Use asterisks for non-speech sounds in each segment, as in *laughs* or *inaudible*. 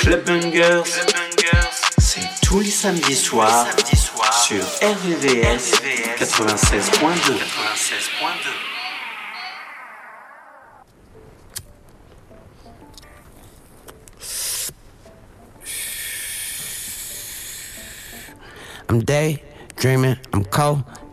Club c'est tous les samedis soirs sur RVVS 96.2. I'm daydreaming, I'm cold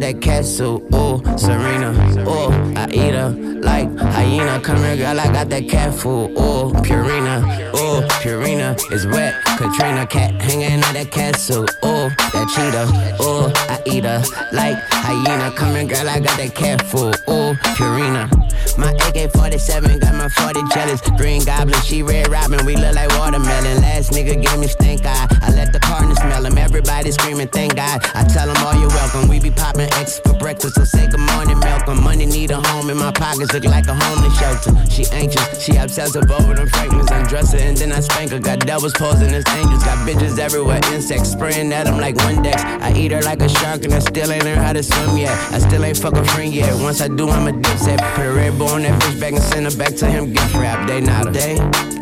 that castle. Ooh, Serena, ooh, I eat her like hyena. Come here, girl, I got that cat food. Pure Purina, ooh, Purina is wet. Katrina cat hanging out that castle, ooh, that cheetah, ooh, I eat her like hyena. Come here, girl, I got that cat food, ooh, Purina. My AK-47 got my 40 jealous. Green Goblin, she Red Robin, we look like watermelon. Last nigga gave me stink eye. I let the partner smell him. Everybody screaming, thank God. I tell them all you're welcome. We be popping X for breakfast, so say good morning, Malcolm. Money need a home in my pockets, look like a homeless shelter. She anxious, she obsessive over them fragrance. Undress her and then I spank her. Got devils posing as angels, got bitches everywhere. Insects spraying at them like Windex. I eat her like a shark and I still ain't learned how to swim yet. I still ain't fuck a friend yet. Once I do, I'm a dipset. Put a red bull on that bitch back and send her back to him. Gift wrap, they not a day.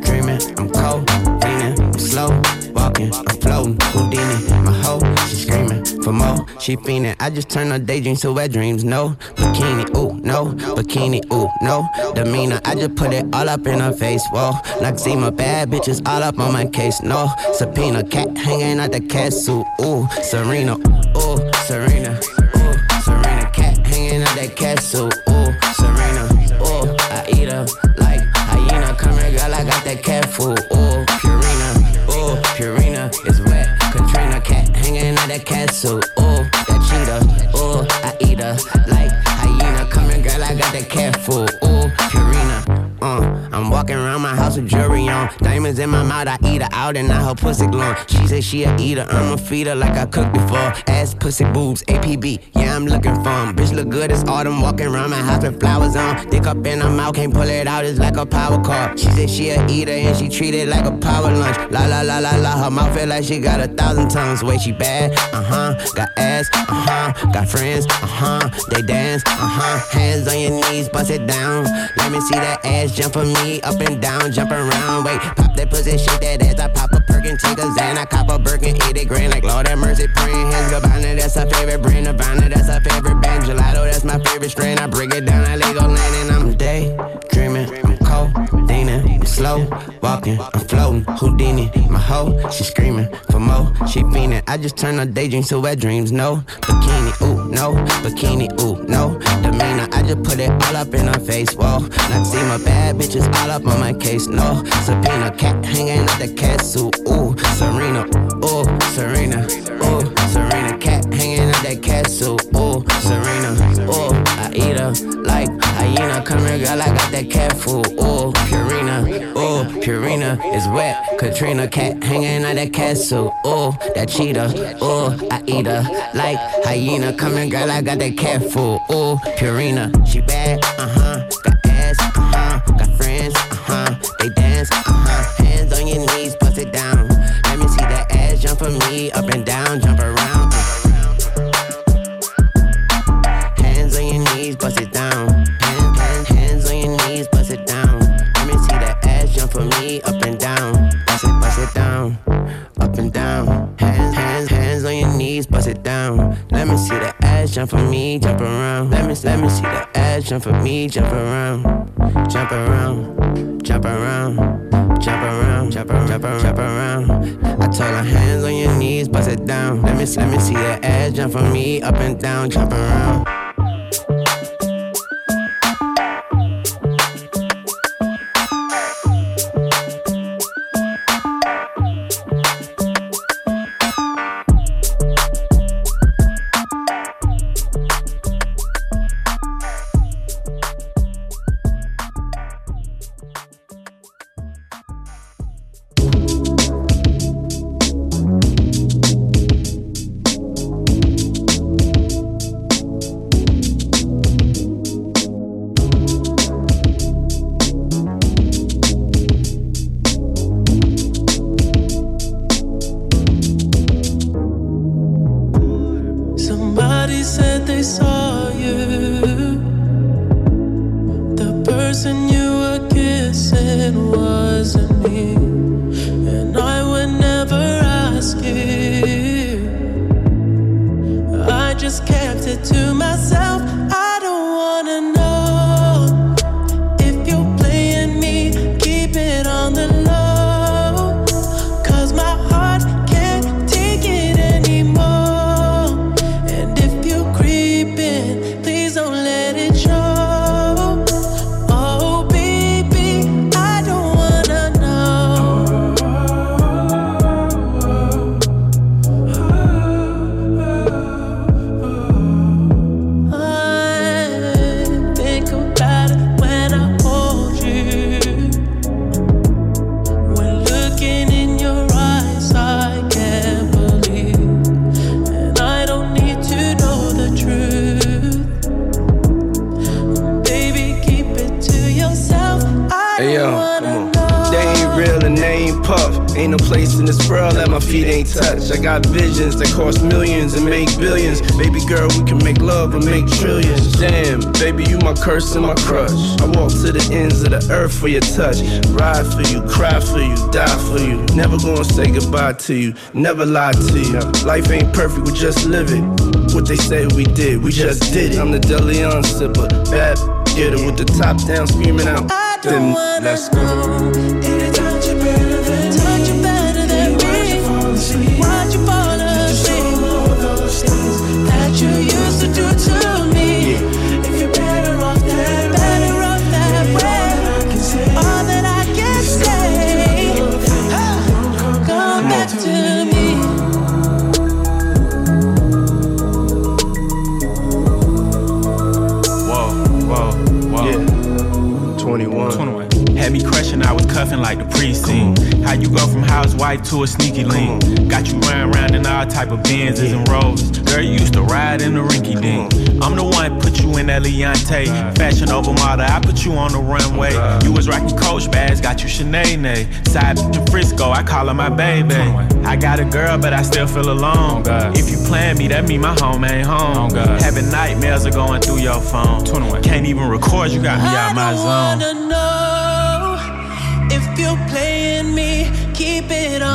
Dreaming, I'm cold, leaning, slow, walking, I'm floating. Houdini, my hoe, she screaming for more. She fiending. I just turn her daydreams to wet dreams. No bikini, ooh, no bikini, ooh, no demeanor. I just put it all up in her face. Whoa, like see my bad bitches all up on my case. No subpoena, cat hanging out the castle. Ooh, Serena, ooh, Serena, ooh, Serena, cat hanging out that castle. Ooh, Serena, ooh, I eat her like hyena. Come here, girl, I got that cat food. Ooh, out walking around my house with jewelry on. Diamonds in my mouth, I eat her out and I her pussy glowing. She said she a eater, I'ma feed her like I cooked before. Ass, pussy, boobs, APB, yeah, I'm looking for 'em. Bitch look good as autumn, walking around my house with flowers on. Dick up in her mouth, can't pull it out, it's like a power car. She said she a eater and she treat it like a power lunch. La la la la la, her mouth feel like she got a thousand tongues. Way she bad, uh huh. Got ass, uh huh. Got friends, uh huh. They dance, uh huh. Hands on your knees, bust it down. Let me see that ass jump for me, up and down, jump around. Wait, pop that pussy, shake that ass. I pop a perkin, take a Xan, I cop a Birkin, eat it grand like Lord have mercy, praying hands Gabbana, that's her favorite brand. Nirvana, that's her favorite band. Gelato, that's my favorite strain. I break it down, I Lego land, and I'm slow walking, I'm floating. Houdini, my hoe, she screaming for more. She fiending. I just turn her daydreams to wet dreams. No bikini, ooh, no bikini, ooh, no demeanor. I just put it all up in her face. Whoa, not see my bad bitches all up on my case. No subpoena, cat hanging out the cat castle. Ooh, Serena, ooh, Serena, ooh, Serena, cat hanging out that castle. Ooh, Serena, ooh, I eat her hyena. Come here, girl, I got that cat food. Ooh, Purina, ooh, Purina is wet. Katrina, cat hanging out that castle. Oh, that cheetah, oh, I eat her like hyena. Come here, girl, I got that cat food. Ooh, Purina, she bad, uh huh. Got ass, uh huh. Got friends, uh huh. They dance, uh huh. Hands on your knees, bust it down. Let me see that ass jump for me, up and jump for me, jump around, jump around, jump around. Jump around, jump around, jump around, jump around. I told her hands on your knees, bust it down. Let me, let me see that ass jump for me, up and down, jump around. Curse and my crush. I walk to the ends of the earth for your touch. Ride for you, cry for you, die for you. Never gonna say goodbye to you, never lie to you. Life ain't perfect, we just live it. What they say we did, we just did it. I'm the Deleon sipper, bad getter with the top down, screaming out. Then let's go. How you go from housewife to a sneaky link? Got you running around in all type of Benzes and Rolls. Girl, you used to ride in the rinky dink. I'm the one put you in that Leontay. Fashion over model, I put you on the runway. You was rocking Coach bags, got you Sinead. Side to Frisco, I call her my baby. I got a girl, but I still feel alone. If you plan me, that mean my home ain't home. Having nightmares are going through your phone. Can't even record, you got me out my zone. If you're playing me, keep it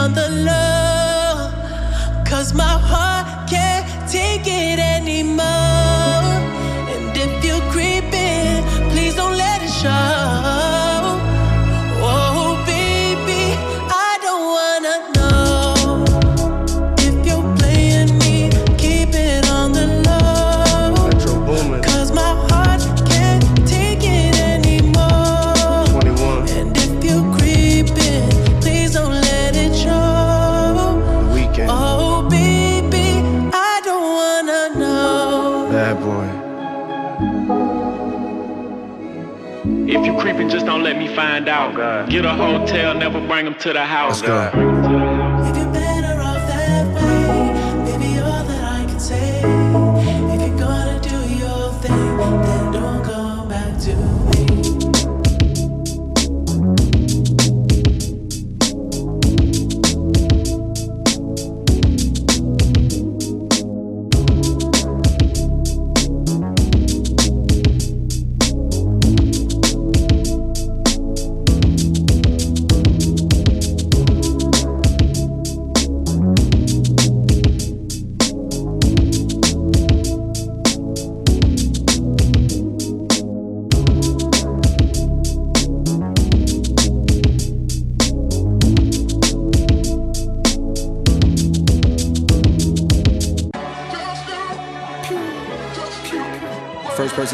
on the low. Cause my heart can't take it anymore. Don't let me find out. Get a hotel, never bring them to the house. Let's go.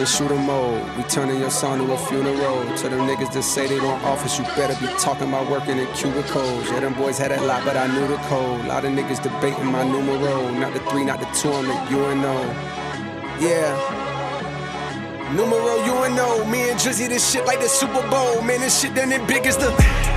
Shooter mode. We turning your song to a funeral. To them niggas that say they don't office, you better be talking about working in cubicles. Yeah, them boys had a lot, but I knew the code. A lot of niggas debating my numero. Not the three, not the two, I'm the UNO. Yeah. Numero UNO. Me and Drizzy, this shit like the Super Bowl. Man, this shit done it big as the.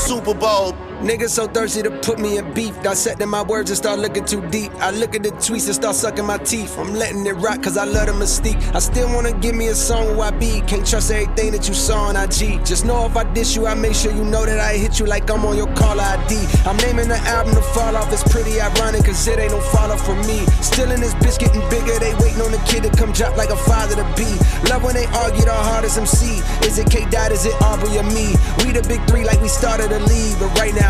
Super Bowl. Niggas so thirsty to put me in beef. Dissecting my words and start looking too deep. I look at the tweets and start sucking my teeth. I'm letting it rock cause I love the mystique. I still wanna give me a song where I be. Can't trust everything that you saw on IG. Just know if I diss you, I make sure you know that I hit you like I'm on your caller ID. I'm naming the album to fall off. It's pretty ironic cause it ain't no follow for me. Still in this bitch getting bigger. They waiting on the kid to come drop like a father to be. Love when they argue the hardest MC. Is it K Dot? Is it Aubrey or me? We the big three like we started a league. But right now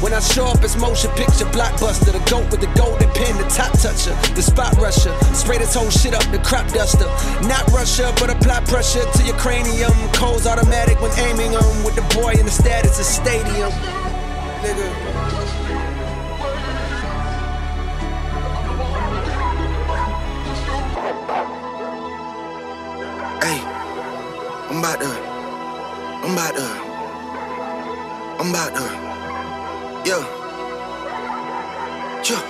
When I show up, it's motion picture blockbuster. The goat with the golden pen, the top toucher, the spot rusher. Spray this whole shit up, the crop duster. Not Russia, but apply pressure to your cranium. Cole's automatic when aiming them with the boy in the status of stadium. Nigga. I'm about to, I'm about to, I'm about to, yeah, yeah.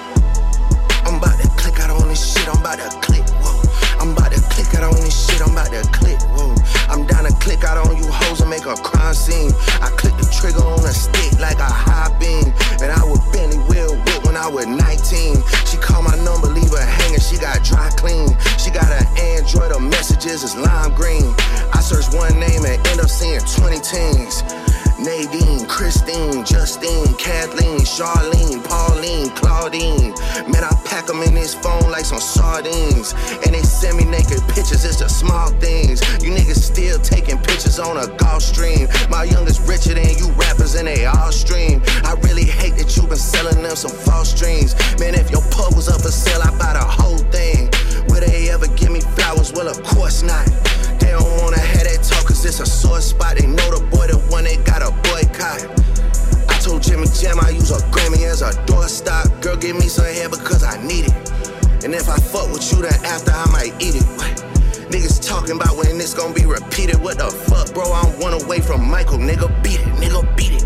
I'm about to click out on this shit, I'm about to click, whoa. I'm about to click out on this shit, I'm about to click, whoa. I'm down to click out on you hoes and make a crime scene. I click the trigger on a stick like a high beam. And I would Benny Will whip when I was 19. She called my number, leave her hanging, she got dry clean. She got an Android, her messages is lime green. I search one name and end up seeing 20 teens. Nadine, Christine, Justine, Kathleen, Charlene, Pauline, Claudine. Man, I pack them in this phone like some sardines. And they send me naked pictures, it's the small things. You niggas still taking pictures on a Gulfstream. My youngest richer than you rappers and they all stream. I really hate that you been selling them some false dreams. Man, if your pub was up for sale, I buy the whole thing. Will they ever give me flowers? Well, of course not. They don't wanna have that talk, cause it's a sore spot. They know the boy, the one they got a boycott. I told Jimmy Jam I use a Grammy as a doorstop. Girl, give me some head because I need it. And if I fuck with you, then after I might eat it. What? Niggas talking about when this gon' be repeated. What the fuck, bro? I'm one away from Michael. Nigga, beat it. Nigga, beat it.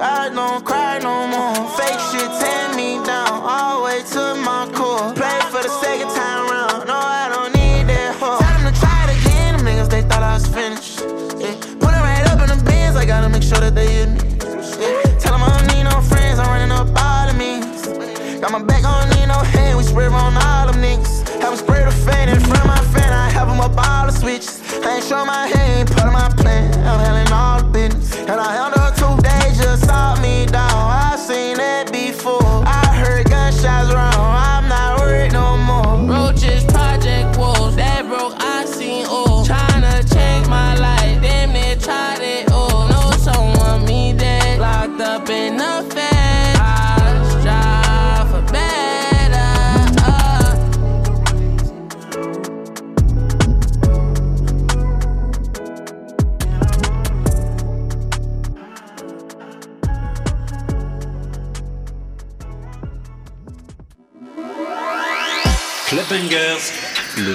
I don't cry no more. Fake shit tear me down, all the way to my core. Play for the second time round, no, I don't need that hoe. Time to try it again, them niggas, they thought I was finished. Yeah. Put it right up in the bins, I gotta make sure that they hit me. Yeah. Tell them I don't need no friends, I'm running up all the means. Got my back, I don't need no hand, we spread on all them niggas. Have them spread a fan in front of my fan, I have them up all the switches. I ain't show my hand, part of my plan.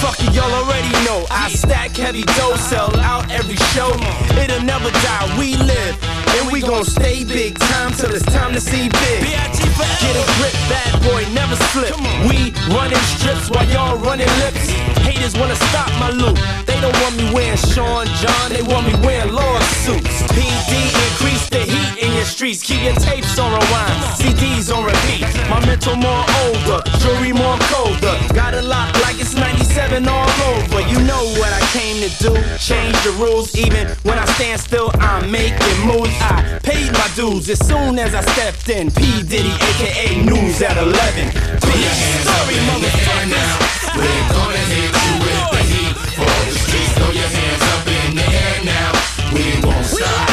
fuck it, y'all already know. I stack heavy dough, sell out every show. It'll never die, we live. And we gon' stay big time till it's time to see big. Get a grip, bad boy, never slip. We running strips while y'all running lips. Haters wanna stop my loot. They don't want me wearing Sean John, they want me wearing lawsuits. PD increase the heat in your streets. Keep your tapes on rewind, CDs on repeat. My mental more older, jewelry more colder. Got a lock like it's 97 all over. You know what I came to do. Change the rules, even when I stand still, I'm making moves. I paid my dues as soon as I stepped in. P. Diddy, aka News at 11. Big story, motherfuckers. We're gonna hit you with the heat for the streets. Throw your hands up in the air now. We won't stop.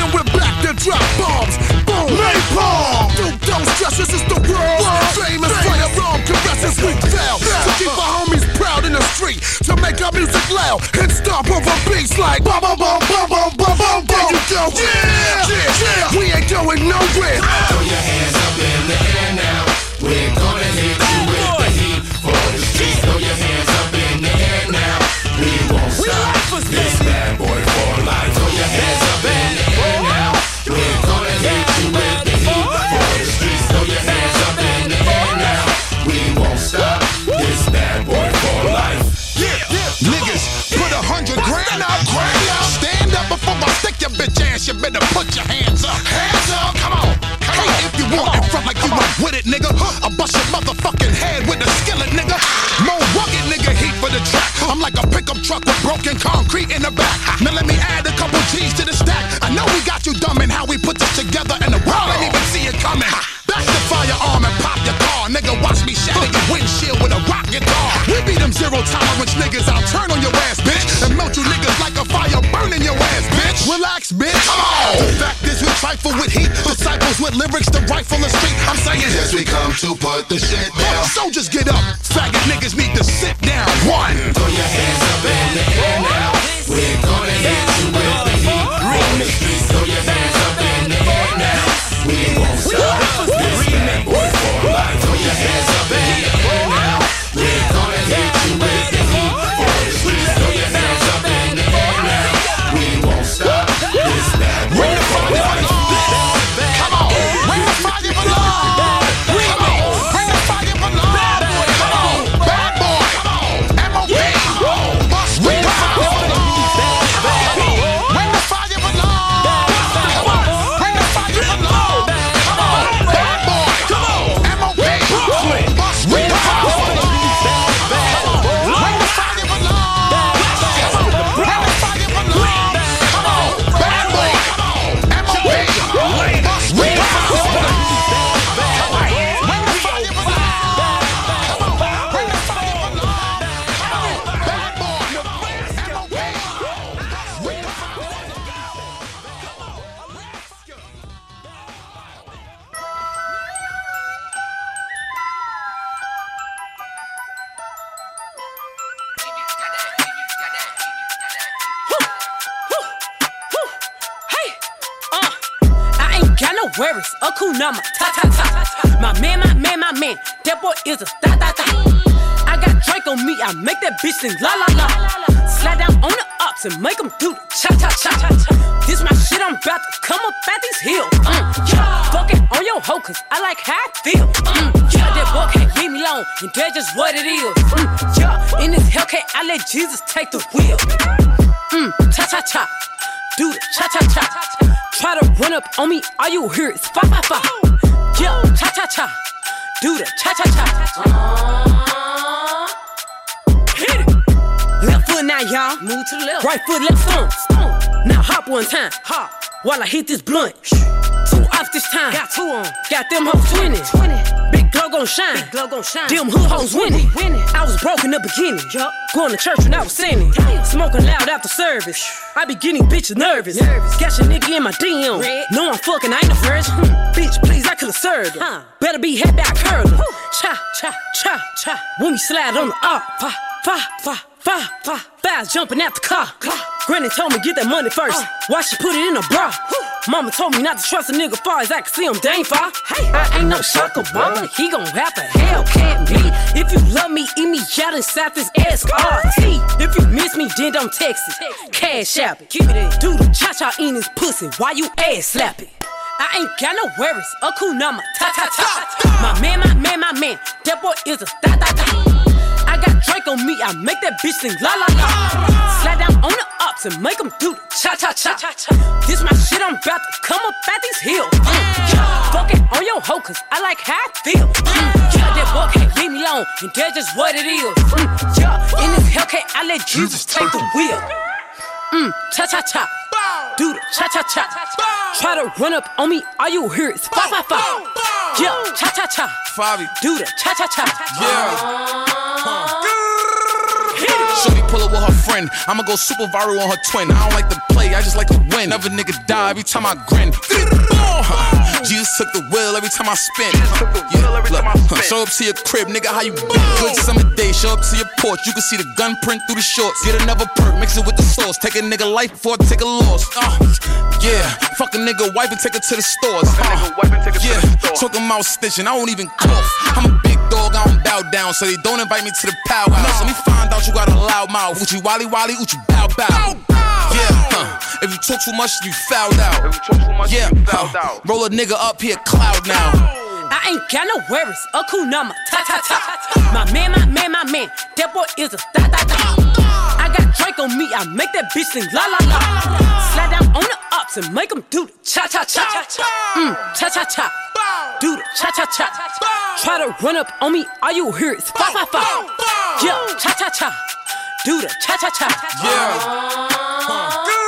And we're back to drop bombs. Boom, napalm. Dude, don't this is the world. Famous firearm caresses we fell. To keep our homies proud in the street, to make our music loud and stomp over beats like bum bum bum bum bum bum bum. There you go. Yeah, yeah, yeah. We ain't going nowhere. Throw your hands up in the air now. With it, nigga. I'll bust your motherfucking head with a skillet, nigga. More rugged, nigga, heat for the track. I'm like a pickup truck with broken concrete in the back. Now let me add a couple G's to the stack. I know we got you dumb in how we put this together, and the world ain't even see it coming. Back the firearm and pop your car, nigga. Watch me shatter your windshield with a rock guitar. We be them zero tolerance niggas. I'll turn on your ass, bitch, and melt you niggas like a fire burning your ass, bitch. Relax, bitch. Come on. The fact is, we trifle with heat. Disciples with lyrics to rifle the street. I'm saying, yes, we come to put the shit down. Soldiers get up. Faggot niggas need to sit down. One. Throw your hands up in the air Kunama, ta ta ta. My man, my man, my man. That boy is a da da da. I got Drake on me, I make that bitch sing la la la. Slide down on the ups and make them do the cha cha cha. This my shit, I'm about to come up at these hills. Mm. Fuck it on your hoe, cause I like how I feel. Mm, yeah, that boy can't leave me alone, and that's just what it is. Mm, yeah, in this Hellcat, I let Jesus take the wheel. Mm, cha cha cha, do the cha cha cha. Try to run up on me, all you hear is fa fa fa. Yeah, cha cha cha, do the cha cha cha. Foot now, y'all. Move to the left. Right foot, left stomp. Now hop one time. Hop. While I hit this blunt. Two off this time. Got two on. Got them hoes twinning. Big glow gon' shine. Big glow gon' shine. Them hood hoes winning. I was broke in the beginning. Yup. Going to church when I was sinning. Smoking loud after service. I be getting bitches nervous. nervous. Got your nigga in my DM. Red. No, I'm fucking, I ain't a virgin. Hmm. Bitch, please, I could've served her. Better be happy I curled her. Cha, cha, cha, cha. When we slide on the up. Fa, fa, fa, fa, fa. Fast jumping out the car. Granny told me get that money first. Uh. Why she put it in a bra? Mama told me not to trust a nigga far as I can see him, dang far. Hey, I ain't no sucker, mama. He gon' have to hell can't be. If you love me, eat me out inside this SRT. If you miss me, then don't text it. Cash app it. Keep it in. Do the cha cha in his pussy. Why you ass slap it? I ain't got no worries. A kunama, ta ta ta. My man, my man, my man. That boy is a da da da. I got Drake on me, I make that bitch sing la la la. Slide down on the ups and make them do the cha cha cha. This my shit, I'm about to come up at these hills. Mm. Fuck it on your hoe, cause I like how I feel. Mm, yeah, that boy can't leave me alone, and that's just what it is. Mm, yeah, in this Hellcat, I let Jesus take the wheel. Mm, cha cha cha. Do the cha cha cha. Try to run up on me, all you hear is fa fa fa. Yeah, cha cha cha. Fabi. Do the cha cha cha. Yeah. Shorty pull up with her friend. I'ma go super viral on her twin. I don't like to play, I just like to win. Never nigga die every time I grin. Jesus took the wheel every time I spin. Yeah, look, huh, show up to your crib, nigga, how you been? Good summer day, show up to your porch. You can see the gun print through the shorts. Get another perk, mix it with the sauce. Take a nigga life before I take a loss. Uh, yeah, fuck a nigga wife and take her to the stores. Uh, yeah, talking about stitching, I won't even cough. I'm a big dog, I don't bow down, so they don't invite me to the powwow. Let me find out you got a loud mouth. Uchi wally wally, uchi bow bow. Yeah, huh. If you talk too much, you fouled out. If you talk too much, yeah, huh. roll a nigga up here, cloud now. I ain't got no worries. A kunama, ta ta ta. My man, my man, my man. That boy is a da da da. I got Drake on me, I make that bitch sing la la la. Slide down on the ups and make them do the cha cha cha. Mm, cha cha cha. Do the cha cha cha. Try to run up on me, all you hear is fa fa fa. Yeah, cha cha cha. Do the cha cha cha. Yeah. Uh-huh.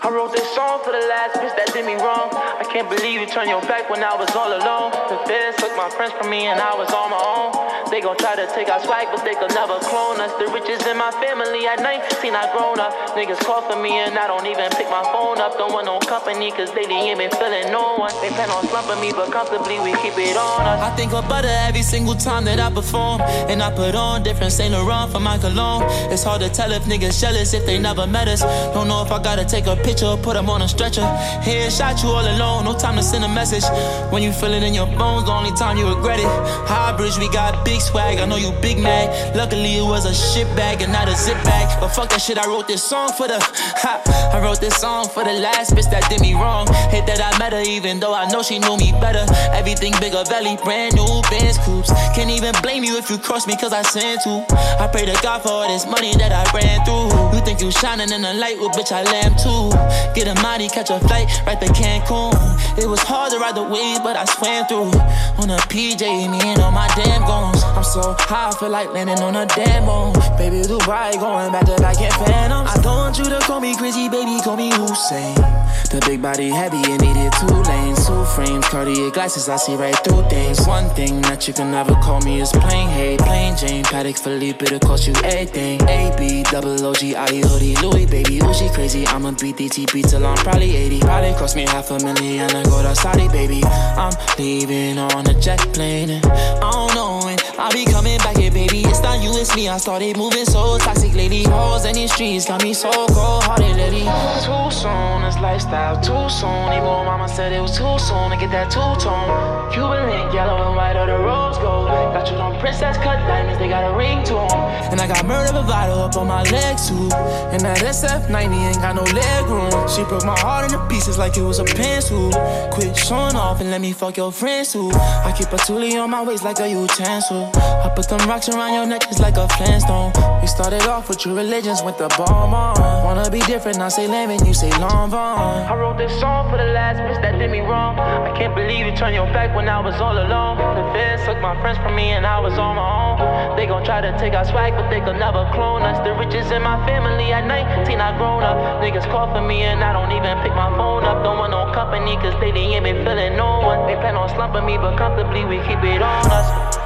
I wrote this song for the last bitch that did me wrong. I can't believe you turned your back when I was all alone. The feds took my friends from me and I was on my own. They gon' try to take our swag, but they could never clone us. The riches in my family at 19, I grown up. Niggas call for me and I don't even pick my phone up. Don't want no company, cause they ain't been feeling no one. They plan on slumping me, but comfortably we keep it on us. I think of butter every single time that I perform. And I put on different Saint Laurent for my cologne. It's hard to tell if niggas jealous if they never met us. Don't know if I gotta take a picture, put them on a stretcher. Headshot you all alone, no time to send a message. When you feel it in your bones, the only time you regret it. High bridge, we got big swag, I know you big mad. Luckily it was a shit bag and not a zip bag. But fuck that shit, I wrote this song for the. Ha, I wrote this song for the last bitch that did me wrong. Hate that I met her, even though I know she knew me better. Everything bigger belly, brand new Benz coupes. Can't even blame you if you cross me, cause I sent to. I pray to God for all this money that I ran through. You think you shining in the light, well, bitch, I lamb too. Get a mighty, catch a flight right to Cancun. It was hard to ride the waves, but I swam through. On a PJ, me and all my damn goons. I'm so high, I feel like landing on a damn bone. Baby, Dubai, going back to back in Phantoms. I don't want you to call me crazy, baby, call me Hussein. The big body heavy and needed two lanes, two frames, Cartier glasses, I see right through things. One thing that you can never call me is plain hate, plain Jane, Patek Philippe, it'll cost you everything. AB, double OG, IE hoodie, Louis, baby, ooh, she crazy. I'ma beat DTP till I'm probably 80. Probably cost me half a million to go to Saudi, baby. I'm leaving on a jet plane, and I don't know when I'll be coming back here, baby. It's not you, it's me. I started moving so toxic lately. Hoes in these streets got me so cold hearted lately. Too soon, this lifestyle too soon. Even mama said it was too soon to get that two tone. Cuban link, yellow and white, or the rose gold. Got you on princess cut diamonds, they got a ring to them. And I got murder bravado up on my legs too. And that SF90 ain't got no leg room. She broke my heart into pieces like it was a pencil. Quit showing off and let me fuck your friends too. I keep a toolie on my waist like a utensil. I put them rocks around your neck just like a flintstone. We started off with your religions, with the bomb on. Wanna be different, I say lemon, you say long vaughn. I wrote this song for the last bitch that did me wrong. I can't believe you turned your back when I was all alone. The feds took my friends from me and I was on my own. They gon' try to take our swag, but they could never clone us. The riches in my family at 19, I grown up. Niggas call for me and I don't even pick my phone up. Don't want no company, cause they ain't been feeling no one. They plan on slumping me, but comfortably we keep it on us.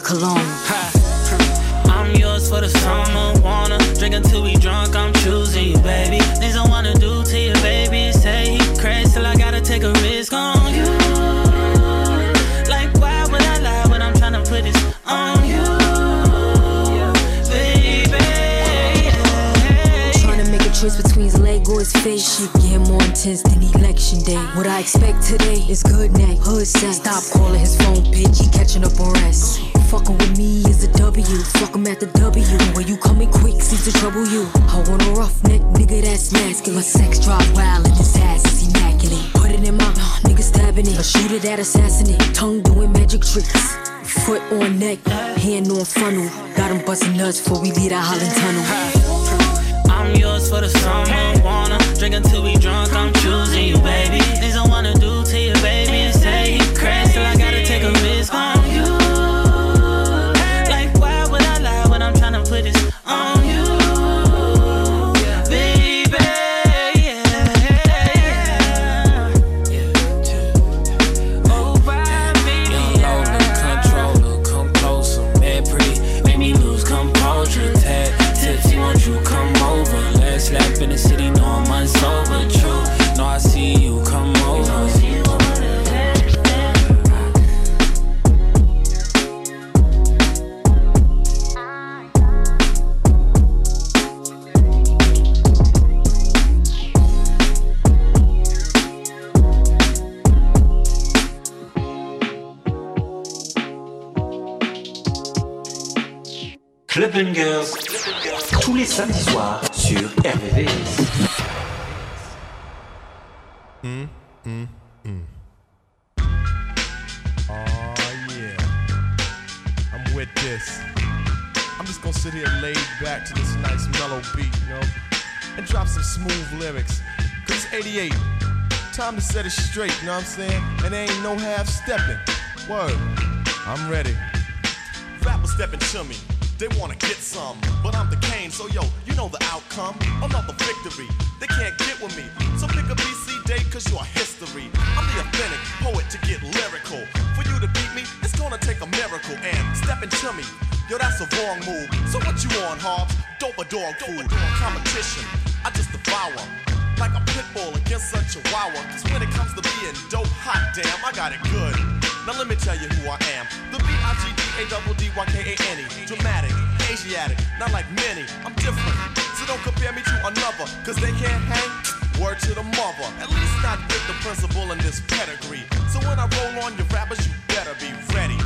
His favorite cologne. Hmm. I'm yours for the summer. Wanna drink until we drunk. I'm choosing you, baby. Things I wanna do to you, baby. Say he crazy till I gotta take a risk on you. Like, why would I lie when I'm tryna put this on you, baby? Trying make a choice between his leg or his face. Shit getting more intense than election day. What I expect today is good neck, hood sex. Stop calling his phone, bitch. He catching up on rest. Fucking with me is a W. Fuck him at the W. When you coming quick, seems to trouble you. I want a rough neck nigga that's masculine. Sex drive wild and his ass is immaculate. Put it in my nigga stabbing it. A shooter that assassinate. Tongue doing magic tricks. Foot on neck, hand on funnel. Got him busting nuts before we leave the Holland Tunnel. I'm yours for the summer. Wanna drink until we drunk. I'm choosing you, baby. Things I wanna do this. I'm just gonna sit here laid back to this nice mellow beat, you know, and drop some smooth lyrics. Cause it's 88. Time to set it straight, you know what I'm saying? And there ain't no half stepping. Word, I'm ready. Rappers stepping to me. They wanna get some, but I'm the Kane, so yo, you know the outcome. Another victory. They can't get with me. So pick a BC cause you're history. I'm the authentic poet to get lyrical. For you to beat me, it's gonna take a miracle. And stepping to me, yo, that's a wrong move. So what you on, Hobbs? Dope a dog food. Competition, I just devour. Like a pit bull against a chihuahua. Cause when it comes to being dope, hot damn, I got it good. Now let me tell you who I am. The beat D-I-G-D-A-double-D-Y-K-A-N-E. Dramatic, Asiatic, not like many. I'm different. So don't compare me to another, cause they can't hang. Word to the mother, at least not with the principal in this pedigree. So when I roll on your rappers, you better be ready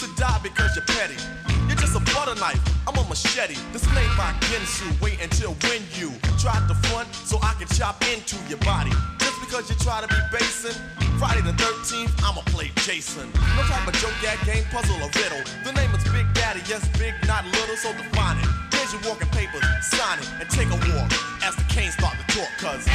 to die because you're petty. You're just a butter knife, I'm a machete. This made by Ginsu. Wait until when you try to front so I can chop into your body. Just because you try to be basing. Friday the 13th, I'ma play Jason. No type of joke, gag, game, puzzle, or riddle. The name is Big Daddy, yes, big, not little, so define it. Here's your walking papers, sign it, and take a walk as the Kane's start to talk, cause.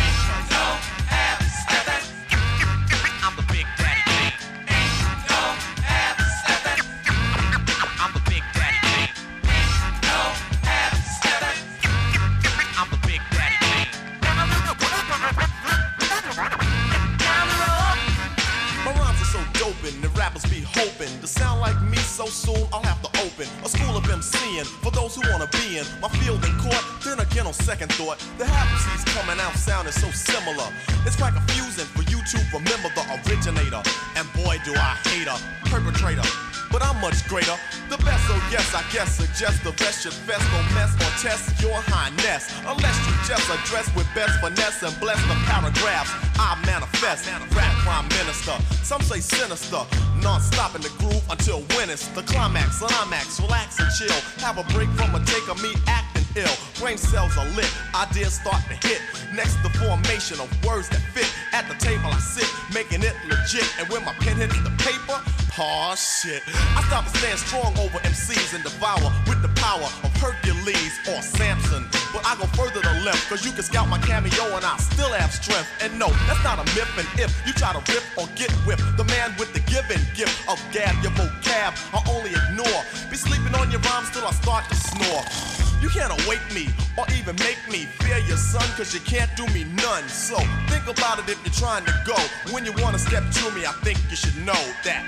Hoping to sound like me so soon. I'll have to open a school of MCing for those who wanna be in my field and court. Then again, on second thought, the Hapsies coming out sounding so similar. It's quite confusing for you to remember the originator. And boy, do I hate a perpetrator. But I'm much greater. The best, oh yes, I guess suggest the best should fest, don't mess or test your highness. Unless you just address with best finesse and bless the paragraphs. I manifest, rap prime minister. Some say sinister, non-stop in the groove until when it's the climax. Climax, relax and chill. Have a break from a take of me acting ill. Brain cells are lit, ideas start to hit. Next, the formation of words that fit. At the table I sit, making it legit. And when my pen hits the paper, Aw shit. I stop and stand strong over MCs and devour with the power of Hercules or Samson. But I go further to left, cause you can scout my cameo and I still have strength. And no, that's not a myth. And if you try to rip or get whipped, the man with the given gift of gab, your vocab, I only ignore. Be sleeping on your rhymes till I start to snore. You can't awake me or even make me fear your son, cause you can't do me none. So think about it if you're trying to go. When you wanna step to me, I think you should know that.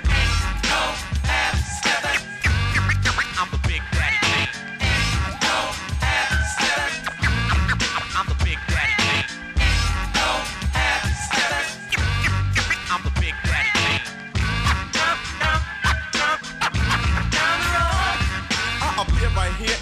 I'm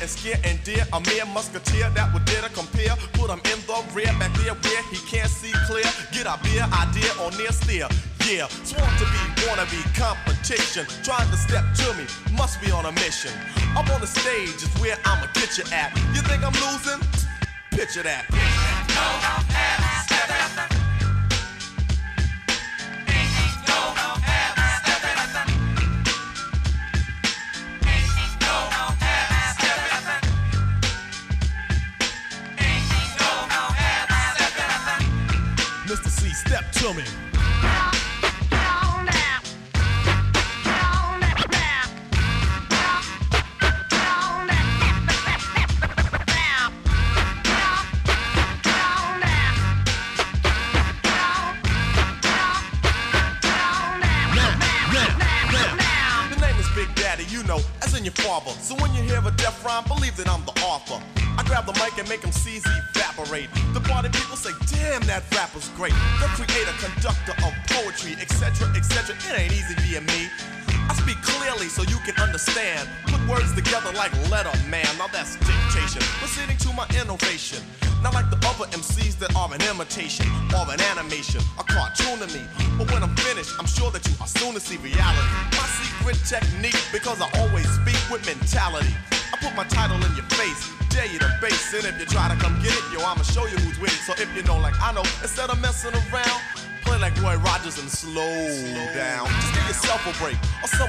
and scare and dare a mere musketeer that would dare to compare. Put him in the rear, back there where he can't see clear. Get a beer idea or near steer. Yeah, sworn to be, wanna be competition. Trying to step to me, must be on a mission. Up on the stage is where I'ma get you at. You think I'm losing? Picture that. Mr.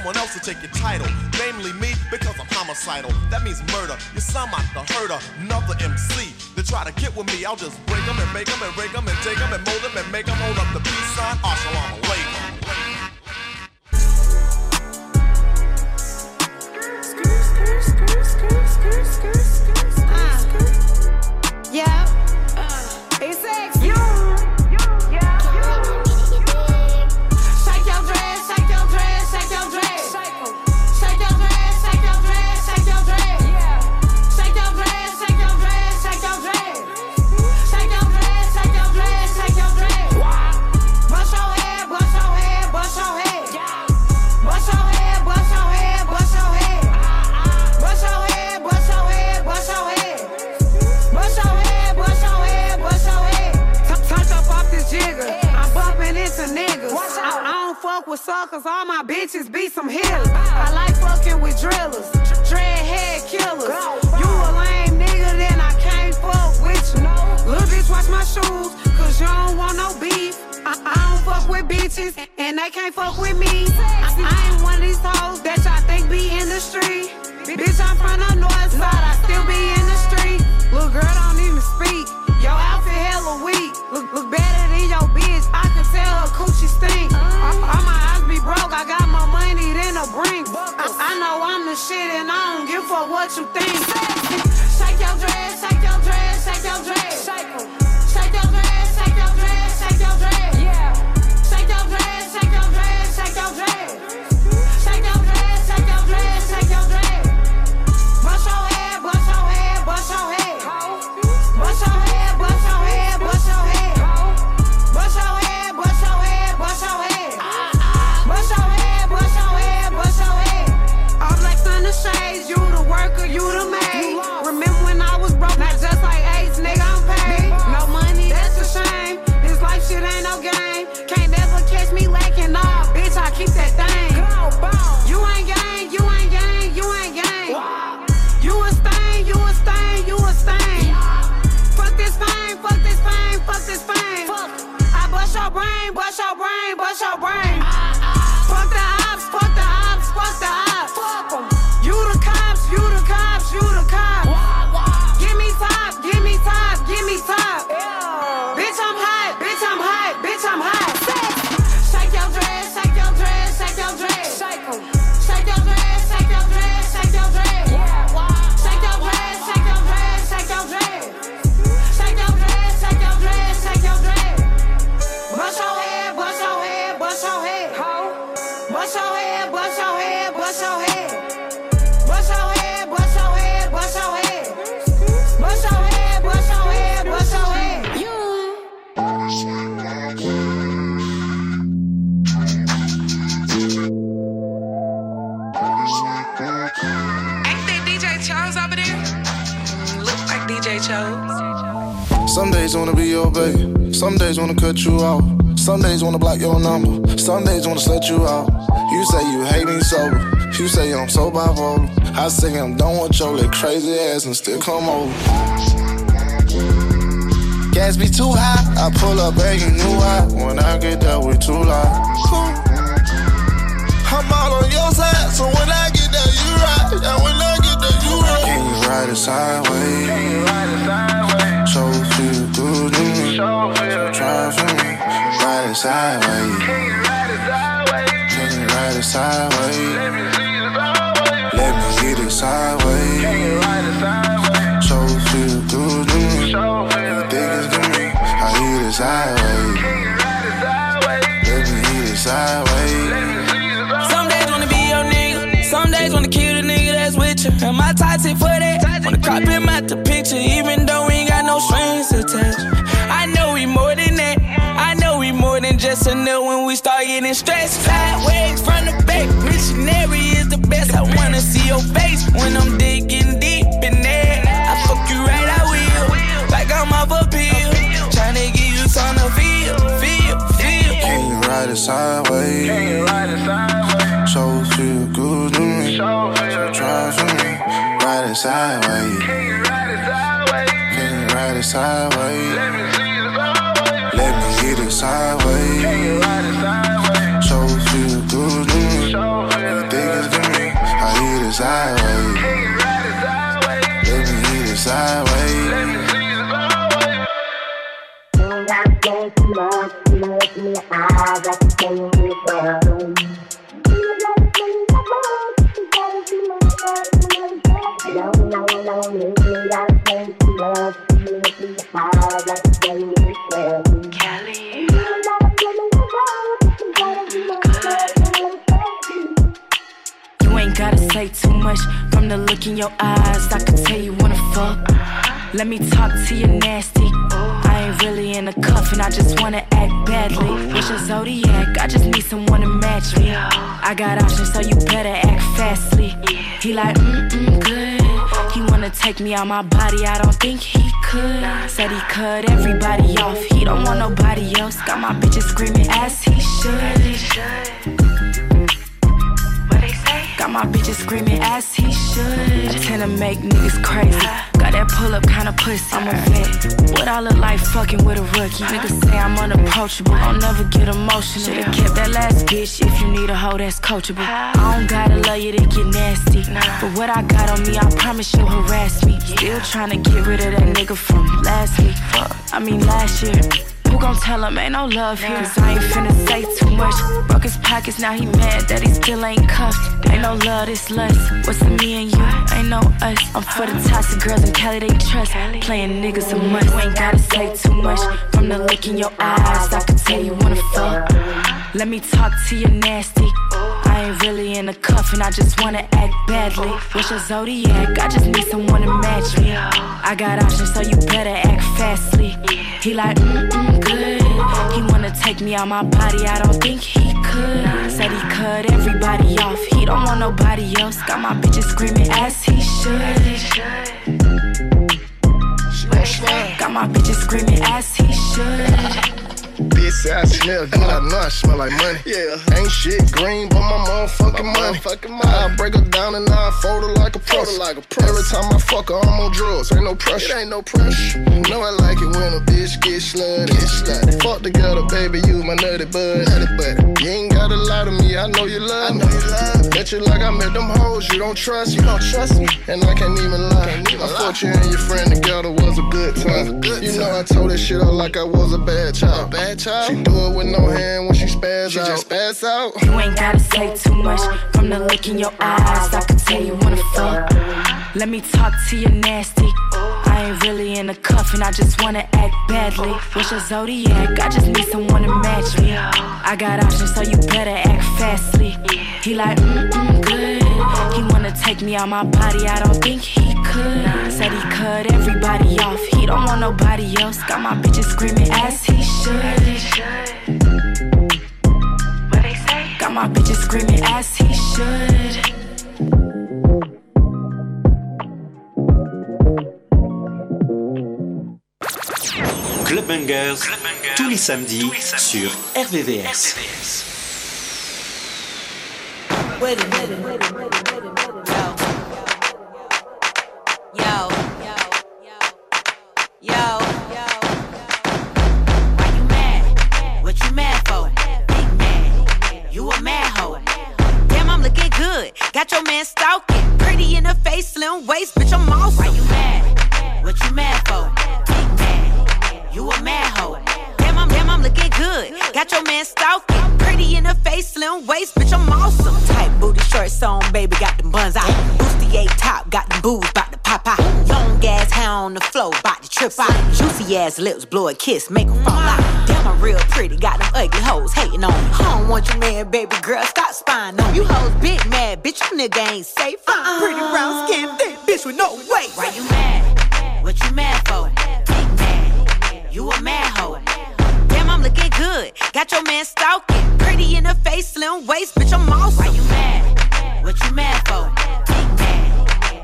someone else to take your title. Namely me, because I'm homicidal. That means murder. You sound like the herder, another MC. They try to get with me, I'll just break them and make them and break them and take them and mold them and make them hold up the peace sign. Assalamu alaikum. Days wanna cut you off. Some days wanna block your number, some days wanna set you out. You say you hate me sober, you say I'm so bipolar. I say I'm done with your little crazy ass and still come over. Gas be too high, I pull up and you knew why. When I get there, we too loud. I'm all on your side, so when I get there, you right. Yeah, when I get there, you right. Can you ride it sideways? Can you ride it sideways? So me. Try for me. Ride it sideways. Can you ride it sideways? You? Let me see it sideways. Me you? So feel to me. So feel good to me. I hit it sideways. You? Let me hit it sideways. Me. Some days wanna be your nigga, some days wanna kill the nigga that's with you. And my toxic for that. Wanna him out the picture, even though more than just a nut when we start getting stressed. Sideways from the back, missionary is the best. I wanna see your face when I'm digging deep in there. I fuck you right, I will. Like I'm off a pill. Tryna give you something to feel, feel, feel. Can you ride it sideways? Can you ride it sideways? So feel good to me. So try for me. Ride it sideways. Can you ride it sideways? Can you ride it sideways? Let me see it sideways. Let me talk to you nasty. Really in a cuff and I just wanna act badly. What's your zodiac? I just need someone to match me. I got options, so you better act fastly. He like, mm mm, good. He wanna take me out my body, I don't think he could. Said he cut everybody off, he don't want nobody else. Got my bitches screaming as he should. Screaming as he should. Tend to make niggas crazy. Got that pull up kind of pussy. I'm a vet. What I look like fucking with a rookie. Niggas say I'm unapproachable. I'll never get emotional. Should've kept that last bitch if you need a hoe that's coachable. I don't gotta love you to get nasty. But what I got on me, I promise you'll harass me. Still trying to get rid of that nigga from last week. I mean last year. Who gon' tell him ain't no love here? Cause I ain't finna say too much. Broke his pockets, now he mad that he still ain't cuffed. Ain't no love, this lust. What's the me and you? Ain't no us. I'm for the toxic girls in Cali, they trust. Playing niggas a must. You ain't gotta say too much. From the look in your eyes, I can tell you wanna fuck. Let me talk to you nasty. I ain't really in a cuff and I just wanna act badly. What's your zodiac? I just need someone to match me. I got options, so you better act fastly. He like, mm mm, good. He wanna take me out my body, I don't think he could. Said he cut everybody off, he don't want nobody else. Got my bitches screaming as he should. Got my bitches screaming as he should. Bitch say I smell good, I know I smell like money. Yeah. Ain't shit green but my motherfucking money. Motherfucking money. I break her down and I fold her like a pro. Like a. Every time I fuck her, I'm on drugs. Ain't no pressure. It ain't no pressure. Know I like it when a bitch get slutty. Get slutty. Fuck together, baby, you my nutty bud. Nutty bud. You ain't gotta lie to me, I know you love me. I know you love me. Bet you like I met them hoes, you don't trust me. You don't trust me. And I can't even lie. Can't even I thought you and your friend together was a good time. Good you know I told that shit out like I was a bad child. Bad child. She do it with no hand when she spaz she out. Just spaz out. You ain't gotta say too much. From the look in your eyes, I can tell you wanna fuck. Let me talk to you nasty. I ain't really in a cuff and I just wanna act badly. What's your zodiac? I just need someone to match me. I got options, so you better act fastly. He like, mm mm, good. He wanna take me out my body, I don't think he could. Said he cut everybody off, he don't want nobody else. Got my bitches screaming as he should. What they say Got my bitches screaming as he should. Club Bangers, tous les samedis sur RVVS. Wait a minute. Wait a minute. Them boobs, bout to pop out. Long ass hair on the floor, bout to trip out. Juicy ass lips, blow a kiss, make make 'em fall out. Damn, I'm real pretty, got them ugly hoes hating on me. I don't want your man, baby girl, stop spying on me. You hoes big mad, bitch, you nigga ain't safe. I'm uh-uh. Pretty brown skin, thick bitch with no weight. Why you mad? What you mad for? Big mad. You a mad hoe. Damn, I'm looking good. Got your man stalking. Pretty in the face, slim waist, bitch, I'm awesome. Why you mad? What you mad for?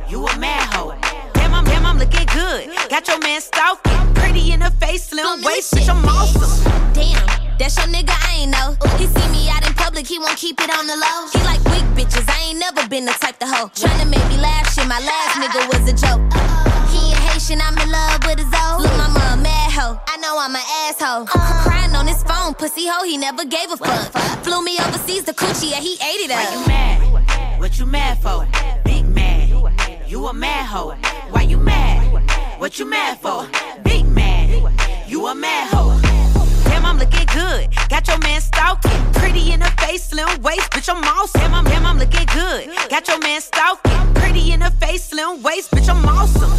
You a mad hoe. Damn, I'm, damn, I'm looking good. Got your man stalking. Pretty in the face, slim waist, bitch, I'm awesome. Damn, that's your nigga, I ain't know. He see me out in public, he won't keep it on the low. He like weak bitches, I ain't never been the type to hoe. Tryna make me laugh, shit, my last nigga was a joke. He ain't Haitian, I'm in love with his old. Look, mama a mad hoe, I know I'm an asshole. Crying on his phone, pussy hoe, he never gave a fuck. Flew me overseas to Coochie, and he ate it up. Why you mad? What you mad for? You a mad hoe. Why you mad? What you mad for? Big mad. You a mad hoe. Damn, I'm looking good. Got your man stalking. Pretty in the face, slim waist, bitch, I'm awesome. Damn, I'm, damn, I'm looking good. Got your man stalking. Pretty in the face, slim waist, bitch, I'm awesome.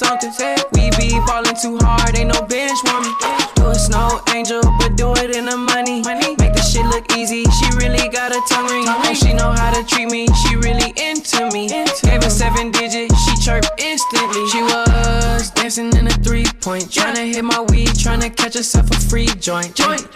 Something. We be ballin' too hard, ain't no bench warming. Do a snow angel, but do it in the money. Make the shit look easy, she really got a tongue ring. And she know how to treat me, she really into me. Gave her seven digits, she chirped instantly. She was dancing in a three point, tryna hit my weed, tryna catch herself a free joint. Joint.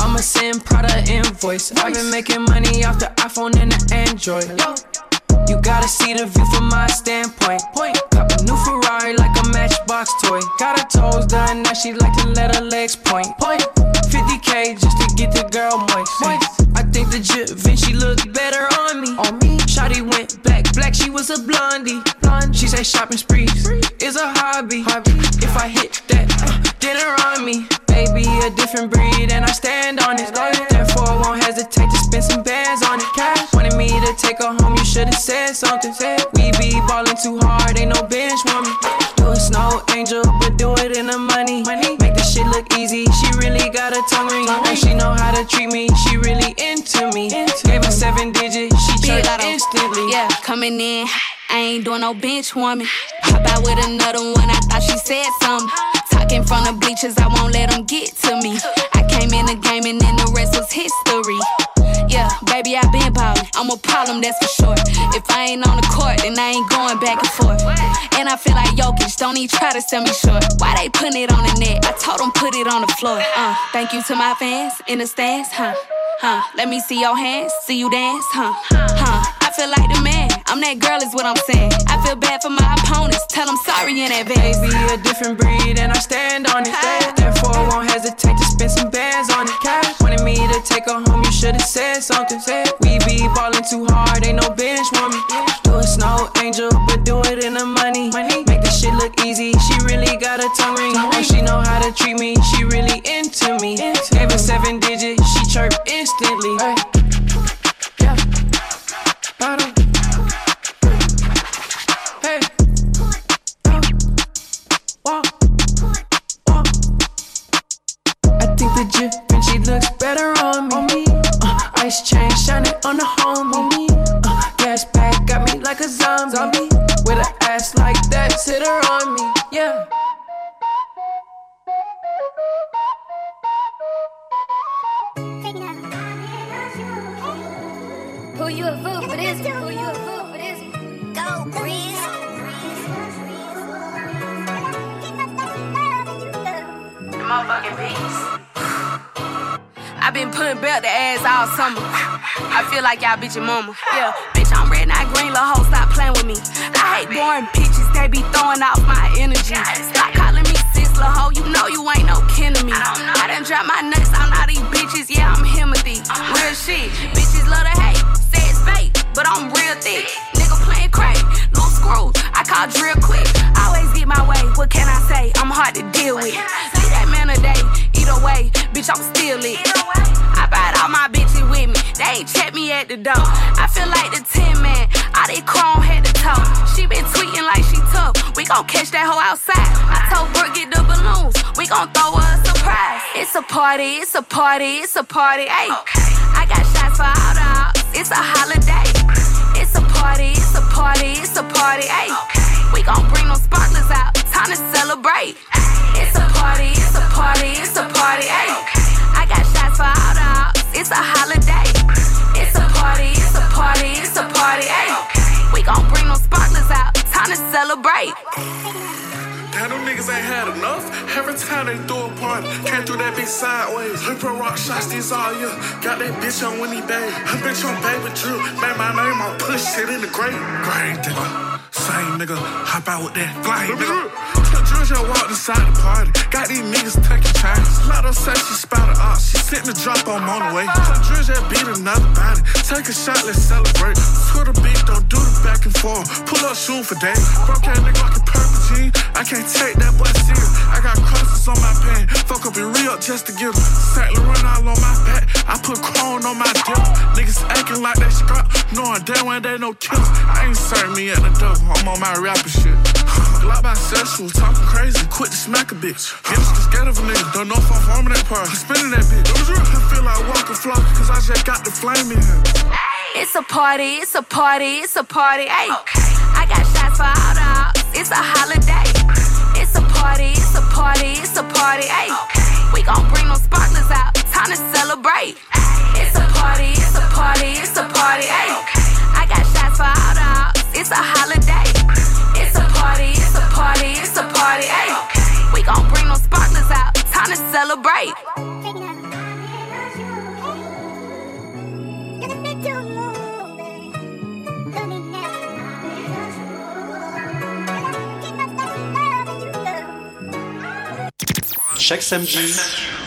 I'ma send Prada invoice. I've been making money off the iPhone and the Android. Yo. You gotta see the view from my standpoint. Point. Cop a new Ferrari like a matchbox toy. Got her toes done, now she like to let her legs point. Point. 50k just to get the girl moist. moist. I think the Givenchy look better on me. On me. Shotty went black, black, she was a blondie. Blonde. She say shopping sprees is a hobby. hobby. If I hit that, uh, dinner on me. Baby, a different breed, and I stand on it. Therefore, I won't hesitate to spend some bands on the Cash wanted me to take her home, you should've said something. We be ballin' too hard, ain't no bench woman. Do a snow angel, but do it in the money. Make this shit look easy. She really got a tongue ring, and she know how to treat me. She really into me. Gave her seven digits, she Lotto. instantly. Yeah, coming in. I ain't doing no bench warming. Hop out with another one, I thought she said something. Talking from the bleachers, I won't let them get to me. I came in the game and then the rest was history. Baby, I been ballin'. I'm a problem, that's for sure. If I ain't on the court, then I ain't going back and forth. And I feel like Jokic, don't even try to sell me short. Why they putting it on the net? I told them put it on the floor. Uh, thank you to my fans in the stands, huh? Huh? Let me see your hands, see you dance, huh? Huh? I feel like the man. I'm that girl, is what I'm saying. I feel bad for my opponents. Tell them sorry in advance. Baby, a different breed, and I stand on it. Therefore, I won't hesitate to spend some bands on it. Cash wanted to take her home, you should've said something. We be ballin' too hard, ain't no bench woman. Do a snow angel, but do it in the money. Make this shit look easy. She really got a tongue ring, and she know how to treat me. She really into me. Gave her seven digits, she chirped instantly. Yeah. Bottom. Think the Givenchy looks better on me. Uh, ice chain shining on the homie. Uh, gas bag got me like a zombie. With an ass like that, sit her on me. Yeah. Who you a fool for this? Who you a fool for this? Go, Breeze. Motherfucking peace. I been putting belt the ass all summer. I feel like y'all bitch your mama. Yeah, bitch, I'm red, not green, little hoe, stop playing with me. I hate boring bitches, they be throwing off my energy. Stop calling me sis, little hoe, you know you ain't no kin to me. I done dropped my nuts on all these bitches, yeah, I'm Timothy. Real shit, bitches love to hate, say it's fake, but I'm real thick. Nigga playing crack, no screws, I call drill quick. Always get my way, what can I say? I'm hard to deal with. See that man a day, either way, bitch, I'm still lit. Me at the door. I feel like the 10 man, all they chrome head to toe. She been tweeting like she tough, we gon' catch that hoe outside. I told Brooke get the balloons, we gon' throw her a surprise. It's a party, it's a party, it's a party, ayy. I got shots for all the ops, it's a holiday. It's a party, it's a party, it's a party, ayy. We gon' bring them sparklers out, time to celebrate. It's a party, it's a party, it's a party, ayy. I got shots for all the ops, it's a holiday. It's a party, it's a party, it's a party, ayy. We gon' bring them sparklers out, time to celebrate. Damn, them niggas ain't had enough. Every time they throw a party, can't do that bitch sideways. Pro rock shots these all year. Got that bitch on Winnie Bay. Her bitch on Baby Drill. Made my name on push shit in the grave. Great nigga. Same nigga. Hop out with that fly nigga. Just walked inside the party. Got these niggas taking chains. Lotto said she spotted off. She sent the drop on on the way. Just beat another body. Take a shot, let's celebrate. Twitter beat, don't do the back and forth. Pull up, shoot for days. Broke that nigga like a purple I can't take that boy serious. I got crosses on my pen. Fuck up and re-up just to get 'em. Saint Laurent all on my back. I put chrome on my dip. Niggas acting like they scrap. Knowing damn well they no killers. I ain't serving me at the door. I'm on my rapper shit. *laughs* Like bisexual, talking crazy. Quit to smack a bitch. Bitch, scared of a nigga. Don't know if I'm farming that part. I'm spinning that bitch. I feel like walking flock, cause I just got the flame in here. It's a party, it's a party, it's a party, ayy. I got shots for all the it's a holiday. Hey, it's a party, it's a party, it's a party. Hey, I got shots for all the. It's a holiday. It's a party, it's a party, it's a party. Hey, we gon' bring those sparklers out. Time to celebrate. Chaque samedi,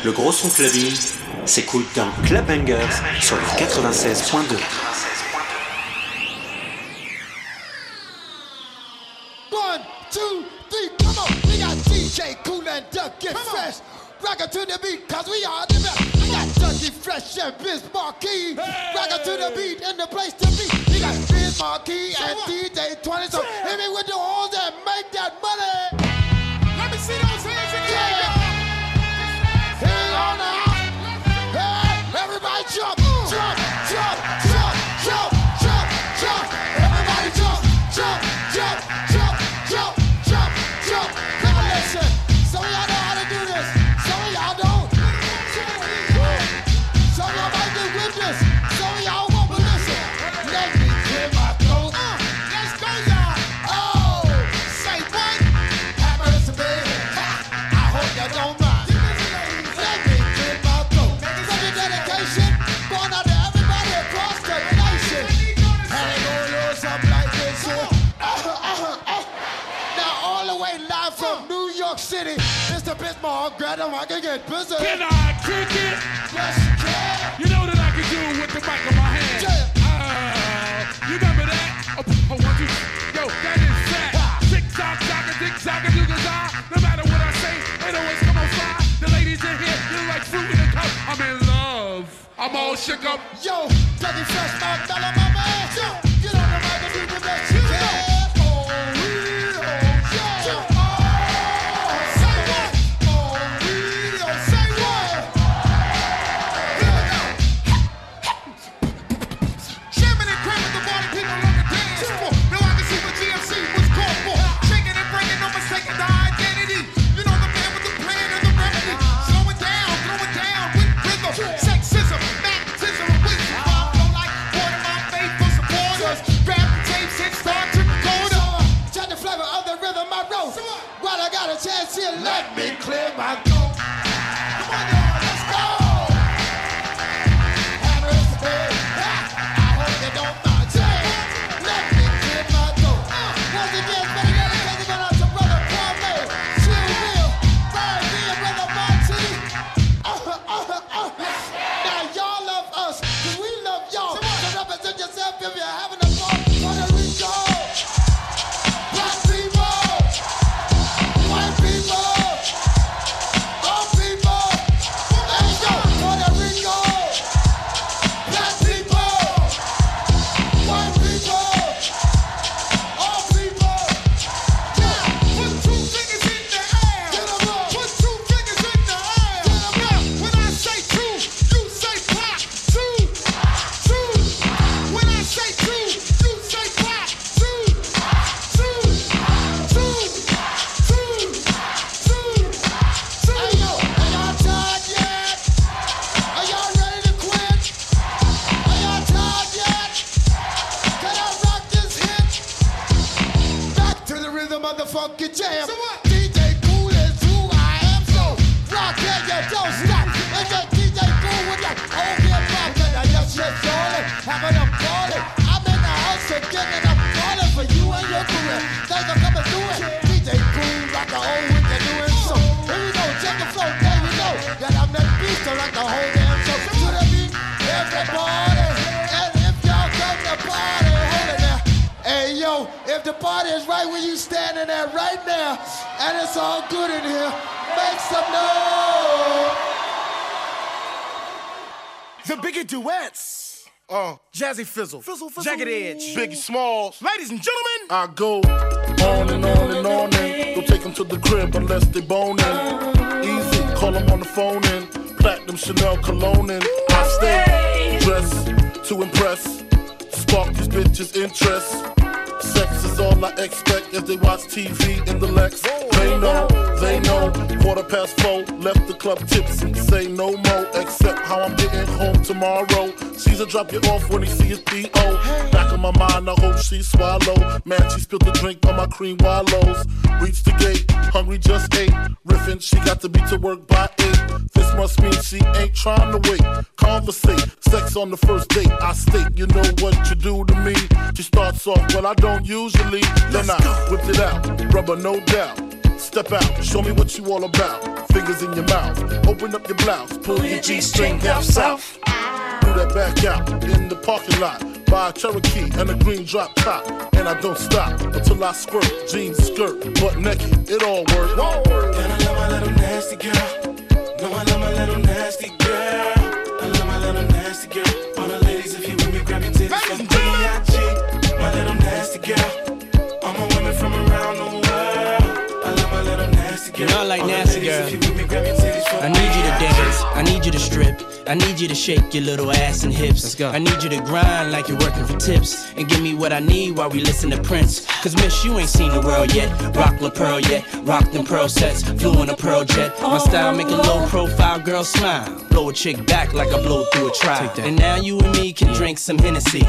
le gros son clubbing s'écoute dans Club Bangers sur le 96.2. One, two, three, come on. We got DJ Cool and Duck Get Fresh. Rock it to the beat, cause we are the best. We got Fresh and Biz Marquee. Rock it to the beat and the place to be. We got Biz Marquee and DJ 20. So hit me with the horns Bismarck, grab him, I can get busy. Can I kick it? Yes, you can. You know that I can do it with the mic in my hand. Ah, you remember that? Oh, oh, one, two. Yo, that is fat. Tick tock, tock, tick tock, a doo No matter what I say, it always come on fly. The ladies in here, you like fruit in a cup. I'm in love. I'm all shook up. Yo, Dougie Fresh, my fella, my man. Yo, Jazzy Fizzle, Fizzle, Fizzle. Jagged Edge, Biggie Smalls. Ladies and gentlemen, I go on and on and on and don't take them to the crib unless they boning. Easy, call them on the phone and platinum Chanel cologne and I stay dressed to impress, spark these bitches' interest. Sex is all I expect as they watch TV in the Lex. They know, they know. Quarter past four, left the club tipsy. Say no more, except how I'm getting home tomorrow. Caesar drop you off when he see his D.O. Back in my mind, I hope she swallow. Man, she spilled the drink on my cream wallows. Reached the gate, hungry just ate. Riffin', she got to be to work by eight. This must mean she ain't trying to wait. Conversate, sex on the first date. I state, you know what you do to me. She starts off, well, I don't usually. Then I whipped it out, rubber no doubt. Step out, show me what you all about. Fingers in your mouth, open up your blouse, pull your G-string half south. Do that back out in the parking lot. Buy a Cherokee and a green drop top. And I don't stop until I squirt. Jeans, skirt, butt naked, it all works. And I love my little nasty girl. No, I love my little nasty girl. I love my little nasty girl. All the ladies, if you with me, grab your titties me, grab your titties from I need you to dance. I need you to strip. I need you to shake your little ass and hips. Let's go. I need you to grind like you're working for tips. And give me what I need while we listen to Prince. Cause miss, you ain't seen the world yet. Rock La Pearl yet. Rock them pearl sets. Flew in a pearl jet. My style make a low profile girl smile. Blow a chick back like I blow through a trial. And now you and me can drink some Hennessy.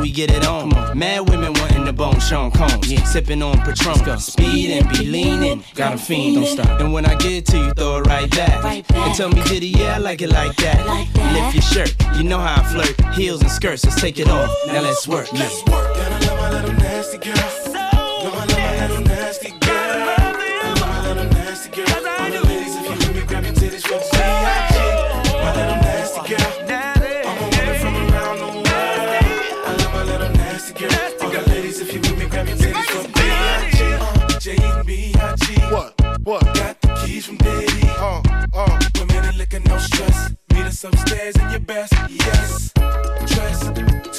We get it on. Mad women wanting the bone Sean Combs. Sipping on Patron. Speed and be leaning. Got a fiend. Don't stop. And when I get to you, throw it right back. And tell me, Diddy, yeah, I like it like that. Lift your shirt. You know how I flirt. Heels and skirts. Let's take it off. Now let's work. Let's work. And I love my little nasty girl. No, I love my little nasty girl. Stress. Upstairs in your best. Yes. Dress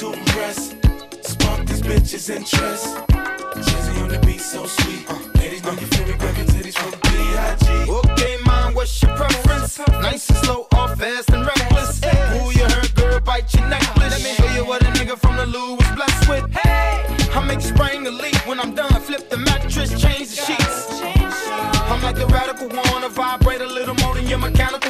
to impress. Spark these bitches' interest. Jazzy on the beat, so sweet. Uh, ladies, know you feel me, grab titties from B.I.G. Okay, mom, what's your preference? Nice and slow or fast and reckless? Pull your hair, girl, bite your necklace. Let me show you what a nigga from the Lou was blessed with. Hey, I make spring a leak when I'm done. Flip the mattress, change the sheets. I'm like the radical one, to vibrate a little more than your mechanical